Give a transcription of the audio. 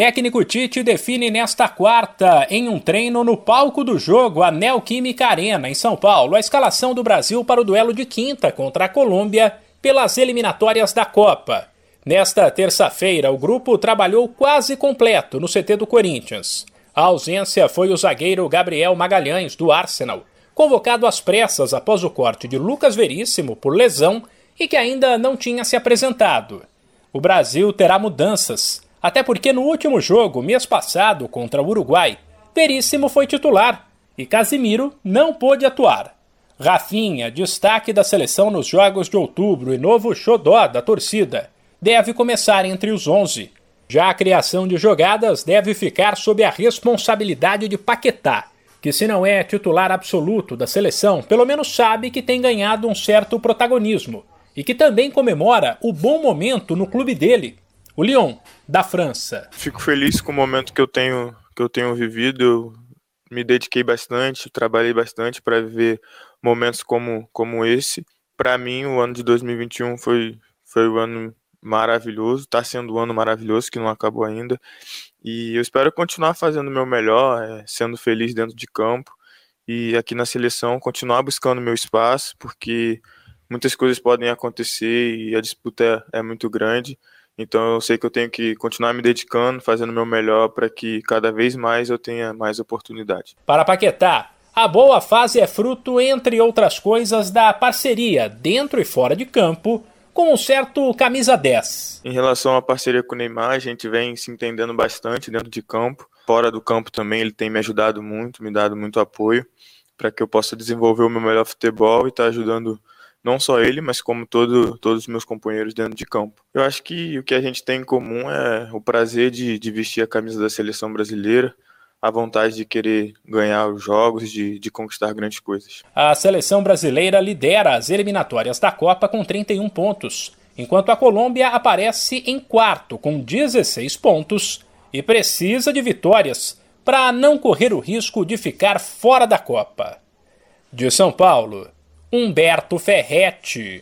Técnico Tite define nesta quarta, em um treino no palco do jogo, a Neoquímica Arena, em São Paulo, a escalação do Brasil para o duelo de quinta contra a Colômbia pelas eliminatórias da Copa. Nesta terça-feira, o grupo trabalhou quase completo no CT do Corinthians. A ausência foi o zagueiro Gabriel Magalhães, do Arsenal, convocado às pressas após o corte de Lucas Veríssimo por lesão e que ainda não tinha se apresentado. O Brasil terá mudanças, até porque no último jogo, mês passado, contra o Uruguai, Veríssimo foi titular e Casimiro não pôde atuar. Rafinha, destaque da seleção nos jogos de outubro e novo xodó da torcida, deve começar entre os 11. Já a criação de jogadas deve ficar sob a responsabilidade de Paquetá, que, se não é titular absoluto da seleção, pelo menos sabe que tem ganhado um certo protagonismo e que também comemora o bom momento no clube dele, o Lyon, da França. Fico feliz com o momento que eu tenho, que eu tenho vivido. Eu me dediquei bastante, trabalhei bastante para viver momentos como, como esse. Para mim, o ano de 2021 foi, foi o ano maravilhoso, está sendo um ano maravilhoso que não acabou ainda. E eu espero continuar fazendo o meu melhor, é, sendo feliz dentro de campo e aqui na seleção continuar buscando meu espaço, porque muitas coisas podem acontecer e a disputa é, é muito grande. Então eu sei que eu tenho que continuar me dedicando, fazendo o meu melhor para que cada vez mais eu tenha mais oportunidade. Para Paquetá, a boa fase é fruto, entre outras coisas, da parceria dentro e fora de campo com um certo camisa 10. Em relação à parceria com o Neymar, a gente vem se entendendo bastante dentro de campo. Fora do campo também, ele tem me ajudado muito, me dado muito apoio para que eu possa desenvolver o meu melhor futebol e estar tá ajudando não só ele, mas como todo, todos os meus companheiros dentro de campo. Eu acho que o que a gente tem em comum é o prazer de, de vestir a camisa da seleção brasileira, a vontade de querer ganhar os jogos, de, de conquistar grandes coisas. A seleção brasileira lidera as eliminatórias da Copa com 31 pontos, enquanto a Colômbia aparece em quarto com 16 pontos e precisa de vitórias para não correr o risco de ficar fora da Copa. De São Paulo, Humberto Ferretti.